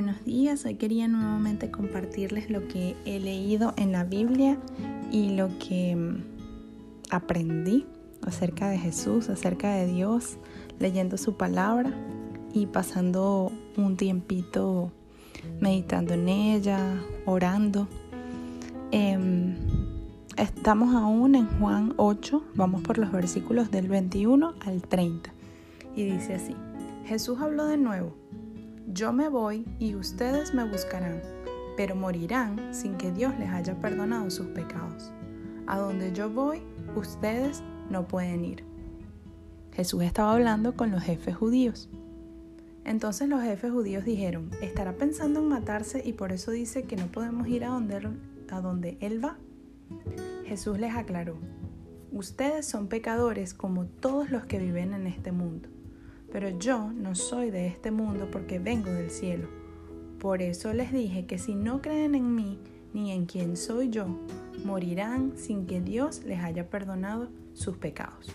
buenos días. Hoy quería nuevamente compartirles lo que he leído en la Biblia y lo que mm, aprendí acerca de Jesús, acerca de Dios, leyendo su palabra y pasando un tiempito meditando en ella, orando. Em, estamos aún en Juan 8, vamos por los versículos del 21 al 30 y dice así, Jesús habló de nuevo yo me voy y ustedes me buscarán, pero morirán sin que Dios les haya perdonado sus pecados. A donde yo voy, ustedes no pueden ir. Jesús estaba hablando con los jefes judíos. Entonces los jefes judíos dijeron, ¿estará pensando en matarse y por eso dice que no podemos ir a donde, a donde Él va? Jesús les aclaró, ustedes son pecadores como todos los que viven en este mundo pero yo no soy de este mundo porque vengo del cielo. Por eso les dije que si no creen en mí ni en quien soy yo, morirán sin que Dios les haya perdonado sus pecados.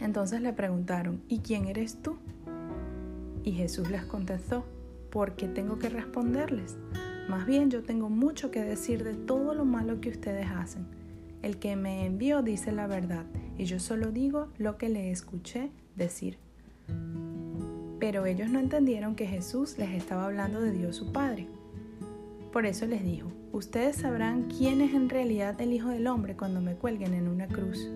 Entonces le preguntaron, ¿y quién eres tú? Y Jesús les contestó, ¿por qué tengo que responderles? Más bien yo tengo mucho que decir de todo lo malo que ustedes hacen. El que me envió dice la verdad, y yo solo digo lo que le escuché decir. Pero ellos no entendieron que Jesús les estaba hablando de Dios su Padre. Por eso les dijo, ustedes sabrán quién es en realidad el Hijo del Hombre cuando me cuelguen en una cruz.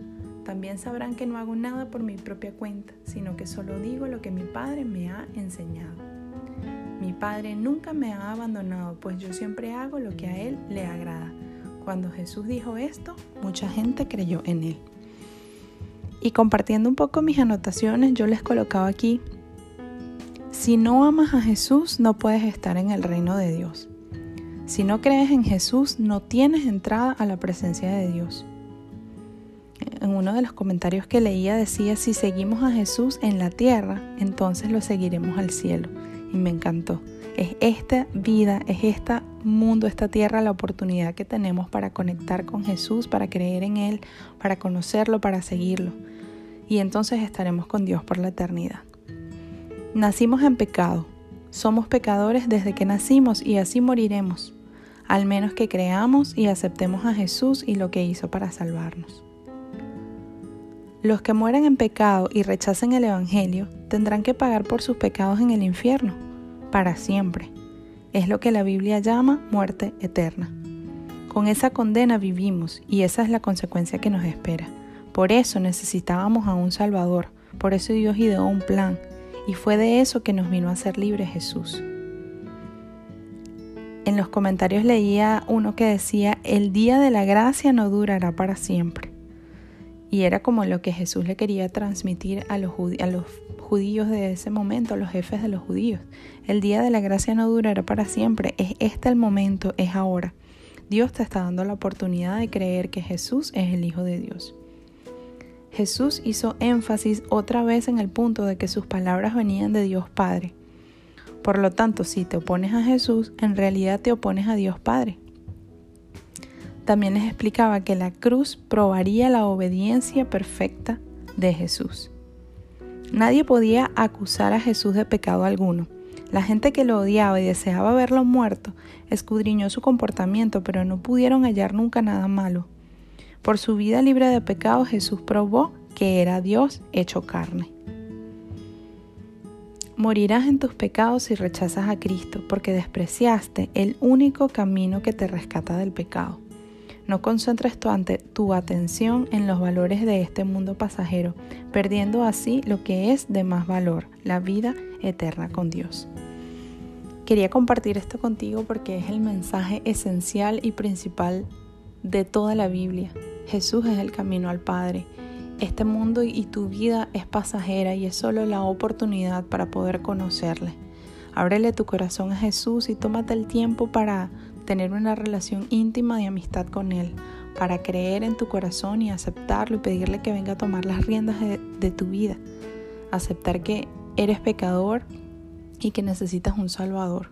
También sabrán que no hago nada por mi propia cuenta, sino que solo digo lo que mi Padre me ha enseñado. Mi Padre nunca me ha abandonado, pues yo siempre hago lo que a Él le agrada. Cuando Jesús dijo esto, mucha gente creyó en Él. Y compartiendo un poco mis anotaciones, yo les colocaba aquí si no amas a Jesús, no puedes estar en el reino de Dios. Si no crees en Jesús, no tienes entrada a la presencia de Dios. En uno de los comentarios que leía decía, si seguimos a Jesús en la tierra, entonces lo seguiremos al cielo. Y me encantó. Es esta vida, es este mundo, esta tierra, la oportunidad que tenemos para conectar con Jesús, para creer en Él, para conocerlo, para seguirlo. Y entonces estaremos con Dios por la eternidad. Nacimos en pecado, somos pecadores desde que nacimos y así moriremos, al menos que creamos y aceptemos a Jesús y lo que hizo para salvarnos. Los que mueren en pecado y rechacen el Evangelio tendrán que pagar por sus pecados en el infierno, para siempre. Es lo que la Biblia llama muerte eterna. Con esa condena vivimos y esa es la consecuencia que nos espera. Por eso necesitábamos a un Salvador, por eso Dios ideó un plan y fue de eso que nos vino a ser libres Jesús. En los comentarios leía uno que decía, el día de la gracia no durará para siempre. Y era como lo que Jesús le quería transmitir a los, a los judíos de ese momento, a los jefes de los judíos. El día de la gracia no durará para siempre, es este el momento, es ahora. Dios te está dando la oportunidad de creer que Jesús es el Hijo de Dios. Jesús hizo énfasis otra vez en el punto de que sus palabras venían de Dios Padre. Por lo tanto, si te opones a Jesús, en realidad te opones a Dios Padre. También les explicaba que la cruz probaría la obediencia perfecta de Jesús. Nadie podía acusar a Jesús de pecado alguno. La gente que lo odiaba y deseaba verlo muerto escudriñó su comportamiento, pero no pudieron hallar nunca nada malo. Por su vida libre de pecado Jesús probó que era Dios hecho carne. Morirás en tus pecados si rechazas a Cristo, porque despreciaste el único camino que te rescata del pecado. No concentres tu, tu, atención en los valores de este mundo pasajero, perdiendo así lo que es de más valor, la vida eterna con Dios. Quería compartir esto contigo porque es el mensaje esencial y principal de toda la Biblia. Jesús es el camino al Padre. Este mundo y tu vida es pasajera y es solo la oportunidad para poder conocerle. Ábrele tu corazón a Jesús y tómate el tiempo para tener una relación íntima de amistad con Él, para creer en tu corazón y aceptarlo y pedirle que venga a tomar las riendas de, de tu vida. Aceptar que eres pecador y que necesitas un Salvador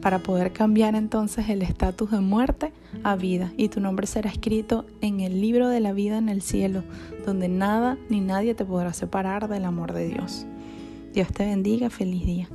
para poder cambiar entonces el estatus de muerte a vida y tu nombre será escrito en el libro de la vida en el cielo, donde nada ni nadie te podrá separar del amor de Dios. Dios te bendiga, feliz día.